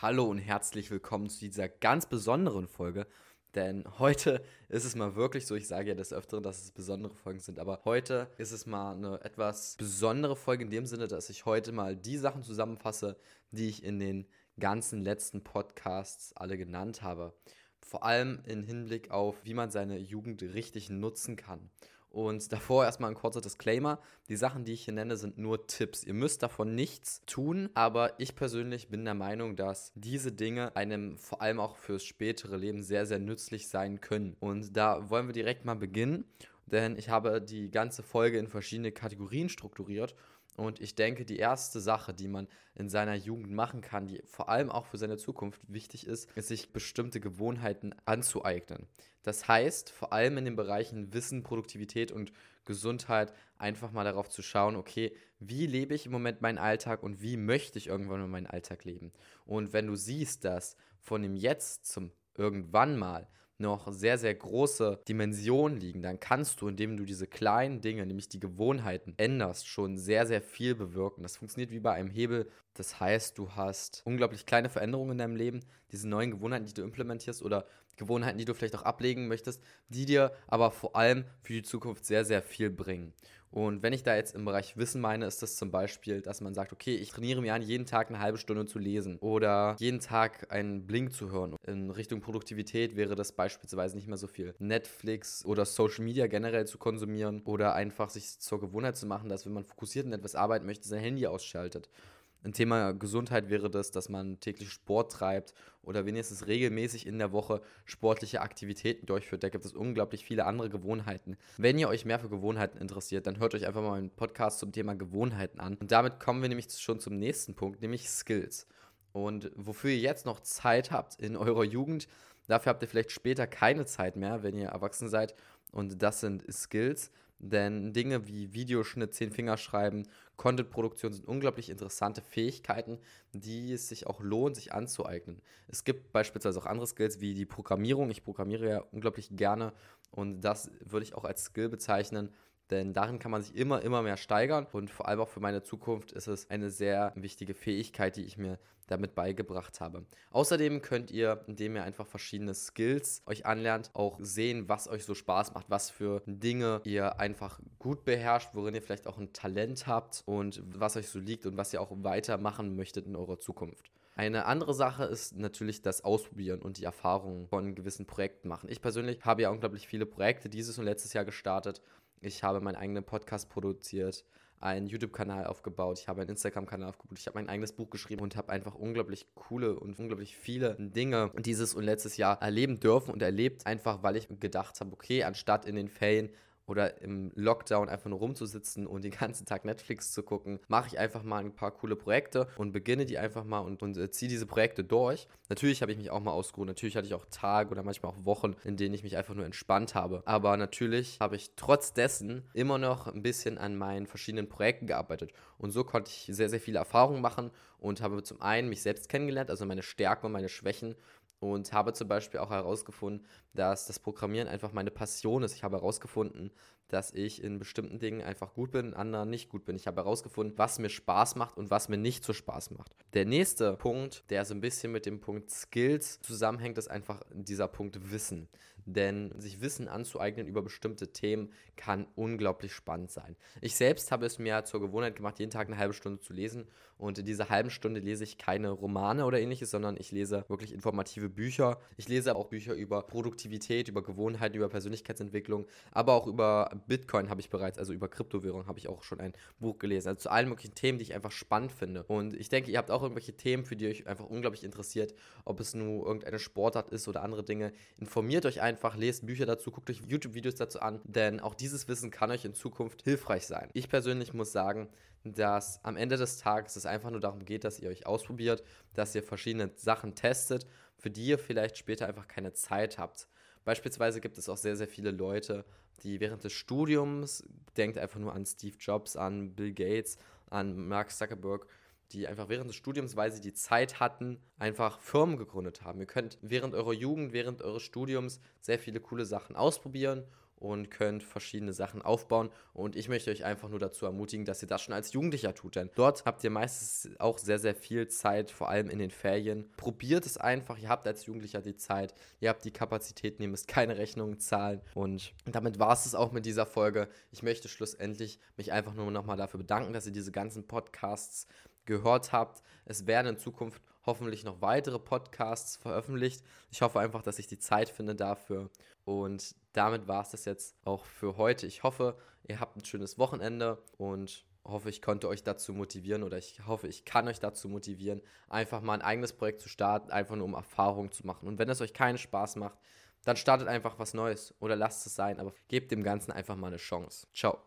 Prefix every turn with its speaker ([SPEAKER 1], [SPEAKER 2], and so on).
[SPEAKER 1] Hallo und herzlich willkommen zu dieser ganz besonderen Folge. Denn heute ist es mal wirklich so, ich sage ja des Öfteren, dass es besondere Folgen sind, aber heute ist es mal eine etwas besondere Folge in dem Sinne, dass ich heute mal die Sachen zusammenfasse, die ich in den ganzen letzten Podcasts alle genannt habe. Vor allem im Hinblick auf, wie man seine Jugend richtig nutzen kann. Und davor erstmal ein kurzer Disclaimer. Die Sachen, die ich hier nenne, sind nur Tipps. Ihr müsst davon nichts tun, aber ich persönlich bin der Meinung, dass diese Dinge einem vor allem auch fürs spätere Leben sehr, sehr nützlich sein können. Und da wollen wir direkt mal beginnen, denn ich habe die ganze Folge in verschiedene Kategorien strukturiert und ich denke, die erste Sache, die man in seiner Jugend machen kann, die vor allem auch für seine Zukunft wichtig ist, ist sich bestimmte Gewohnheiten anzueignen. Das heißt, vor allem in den Bereichen Wissen, Produktivität und Gesundheit einfach mal darauf zu schauen, okay, wie lebe ich im Moment meinen Alltag und wie möchte ich irgendwann meinen Alltag leben? Und wenn du siehst, dass von dem Jetzt zum irgendwann mal noch sehr, sehr große Dimensionen liegen, dann kannst du, indem du diese kleinen Dinge, nämlich die Gewohnheiten, änderst, schon sehr, sehr viel bewirken. Das funktioniert wie bei einem Hebel. Das heißt, du hast unglaublich kleine Veränderungen in deinem Leben, diese neuen Gewohnheiten, die du implementierst oder Gewohnheiten, die du vielleicht auch ablegen möchtest, die dir aber vor allem für die Zukunft sehr, sehr viel bringen. Und wenn ich da jetzt im Bereich Wissen meine, ist das zum Beispiel, dass man sagt, okay, ich trainiere mir an, jeden Tag eine halbe Stunde zu lesen oder jeden Tag einen Blink zu hören. In Richtung Produktivität wäre das beispielsweise nicht mehr so viel. Netflix oder Social Media generell zu konsumieren oder einfach sich zur Gewohnheit zu machen, dass wenn man fokussiert in etwas arbeiten möchte, sein Handy ausschaltet. Ein Thema Gesundheit wäre das, dass man täglich Sport treibt oder wenigstens regelmäßig in der Woche sportliche Aktivitäten durchführt. Da gibt es unglaublich viele andere Gewohnheiten. Wenn ihr euch mehr für Gewohnheiten interessiert, dann hört euch einfach mal einen Podcast zum Thema Gewohnheiten an. Und damit kommen wir nämlich schon zum nächsten Punkt, nämlich Skills. Und wofür ihr jetzt noch Zeit habt in eurer Jugend, dafür habt ihr vielleicht später keine Zeit mehr, wenn ihr erwachsen seid. Und das sind Skills. Denn Dinge wie Videoschnitt, Zehn-Fingerschreiben, Content-Produktion sind unglaublich interessante Fähigkeiten, die es sich auch lohnt, sich anzueignen. Es gibt beispielsweise auch andere Skills wie die Programmierung. Ich programmiere ja unglaublich gerne und das würde ich auch als Skill bezeichnen, denn darin kann man sich immer, immer mehr steigern und vor allem auch für meine Zukunft ist es eine sehr wichtige Fähigkeit, die ich mir damit beigebracht habe. Außerdem könnt ihr, indem ihr einfach verschiedene Skills euch anlernt, auch sehen, was euch so Spaß macht, was für Dinge ihr einfach gut beherrscht, worin ihr vielleicht auch ein Talent habt und was euch so liegt und was ihr auch weitermachen möchtet in eurer Zukunft. Eine andere Sache ist natürlich das Ausprobieren und die Erfahrungen von gewissen Projekten machen. Ich persönlich habe ja unglaublich viele Projekte dieses und letztes Jahr gestartet. Ich habe meinen eigenen Podcast produziert einen YouTube-Kanal aufgebaut, ich habe einen Instagram-Kanal aufgebaut, ich habe mein eigenes Buch geschrieben und habe einfach unglaublich coole und unglaublich viele Dinge dieses und letztes Jahr erleben dürfen und erlebt, einfach weil ich gedacht habe, okay, anstatt in den Ferien oder im Lockdown einfach nur rumzusitzen und den ganzen Tag Netflix zu gucken, mache ich einfach mal ein paar coole Projekte und beginne die einfach mal und, und äh, ziehe diese Projekte durch. Natürlich habe ich mich auch mal ausgeruht, natürlich hatte ich auch Tage oder manchmal auch Wochen, in denen ich mich einfach nur entspannt habe. Aber natürlich habe ich trotz dessen immer noch ein bisschen an meinen verschiedenen Projekten gearbeitet. Und so konnte ich sehr, sehr viele Erfahrungen machen und habe zum einen mich selbst kennengelernt, also meine Stärken und meine Schwächen und habe zum Beispiel auch herausgefunden, dass das Programmieren einfach meine Passion ist. Ich habe herausgefunden, dass ich in bestimmten Dingen einfach gut bin, in anderen nicht gut bin. Ich habe herausgefunden, was mir Spaß macht und was mir nicht so Spaß macht. Der nächste Punkt, der so ein bisschen mit dem Punkt Skills zusammenhängt, ist einfach dieser Punkt Wissen. Denn sich Wissen anzueignen über bestimmte Themen kann unglaublich spannend sein. Ich selbst habe es mir zur Gewohnheit gemacht, jeden Tag eine halbe Stunde zu lesen. Und in dieser halben Stunde lese ich keine Romane oder ähnliches, sondern ich lese wirklich informative Bücher. Ich lese auch Bücher über Produktivität, über Gewohnheiten, über Persönlichkeitsentwicklung, aber auch über Bitcoin habe ich bereits, also über Kryptowährung habe ich auch schon ein Buch gelesen. Also zu allen möglichen Themen, die ich einfach spannend finde. Und ich denke, ihr habt auch irgendwelche Themen, für die euch einfach unglaublich interessiert, ob es nur irgendeine Sportart ist oder andere Dinge. Informiert euch einfach, lest Bücher dazu, guckt euch YouTube-Videos dazu an, denn auch dieses Wissen kann euch in Zukunft hilfreich sein. Ich persönlich muss sagen, dass am Ende des Tages es einfach nur darum geht, dass ihr euch ausprobiert, dass ihr verschiedene Sachen testet, für die ihr vielleicht später einfach keine Zeit habt. Beispielsweise gibt es auch sehr, sehr viele Leute, die während des Studiums, denkt einfach nur an Steve Jobs, an Bill Gates, an Mark Zuckerberg, die einfach während des Studiums, weil sie die Zeit hatten, einfach Firmen gegründet haben. Ihr könnt während eurer Jugend, während eures Studiums sehr viele coole Sachen ausprobieren und könnt verschiedene Sachen aufbauen. Und ich möchte euch einfach nur dazu ermutigen, dass ihr das schon als Jugendlicher tut. Denn dort habt ihr meistens auch sehr, sehr viel Zeit, vor allem in den Ferien. Probiert es einfach. Ihr habt als Jugendlicher die Zeit, ihr habt die Kapazitäten, ihr müsst keine Rechnungen zahlen. Und damit war es es auch mit dieser Folge. Ich möchte schlussendlich mich einfach nur nochmal dafür bedanken, dass ihr diese ganzen Podcasts gehört habt. Es werden in Zukunft hoffentlich noch weitere Podcasts veröffentlicht. Ich hoffe einfach, dass ich die Zeit finde dafür. Und damit war es das jetzt auch für heute. Ich hoffe, ihr habt ein schönes Wochenende und hoffe, ich konnte euch dazu motivieren oder ich hoffe, ich kann euch dazu motivieren, einfach mal ein eigenes Projekt zu starten, einfach nur um Erfahrungen zu machen. Und wenn es euch keinen Spaß macht, dann startet einfach was Neues oder lasst es sein, aber gebt dem Ganzen einfach mal eine Chance. Ciao.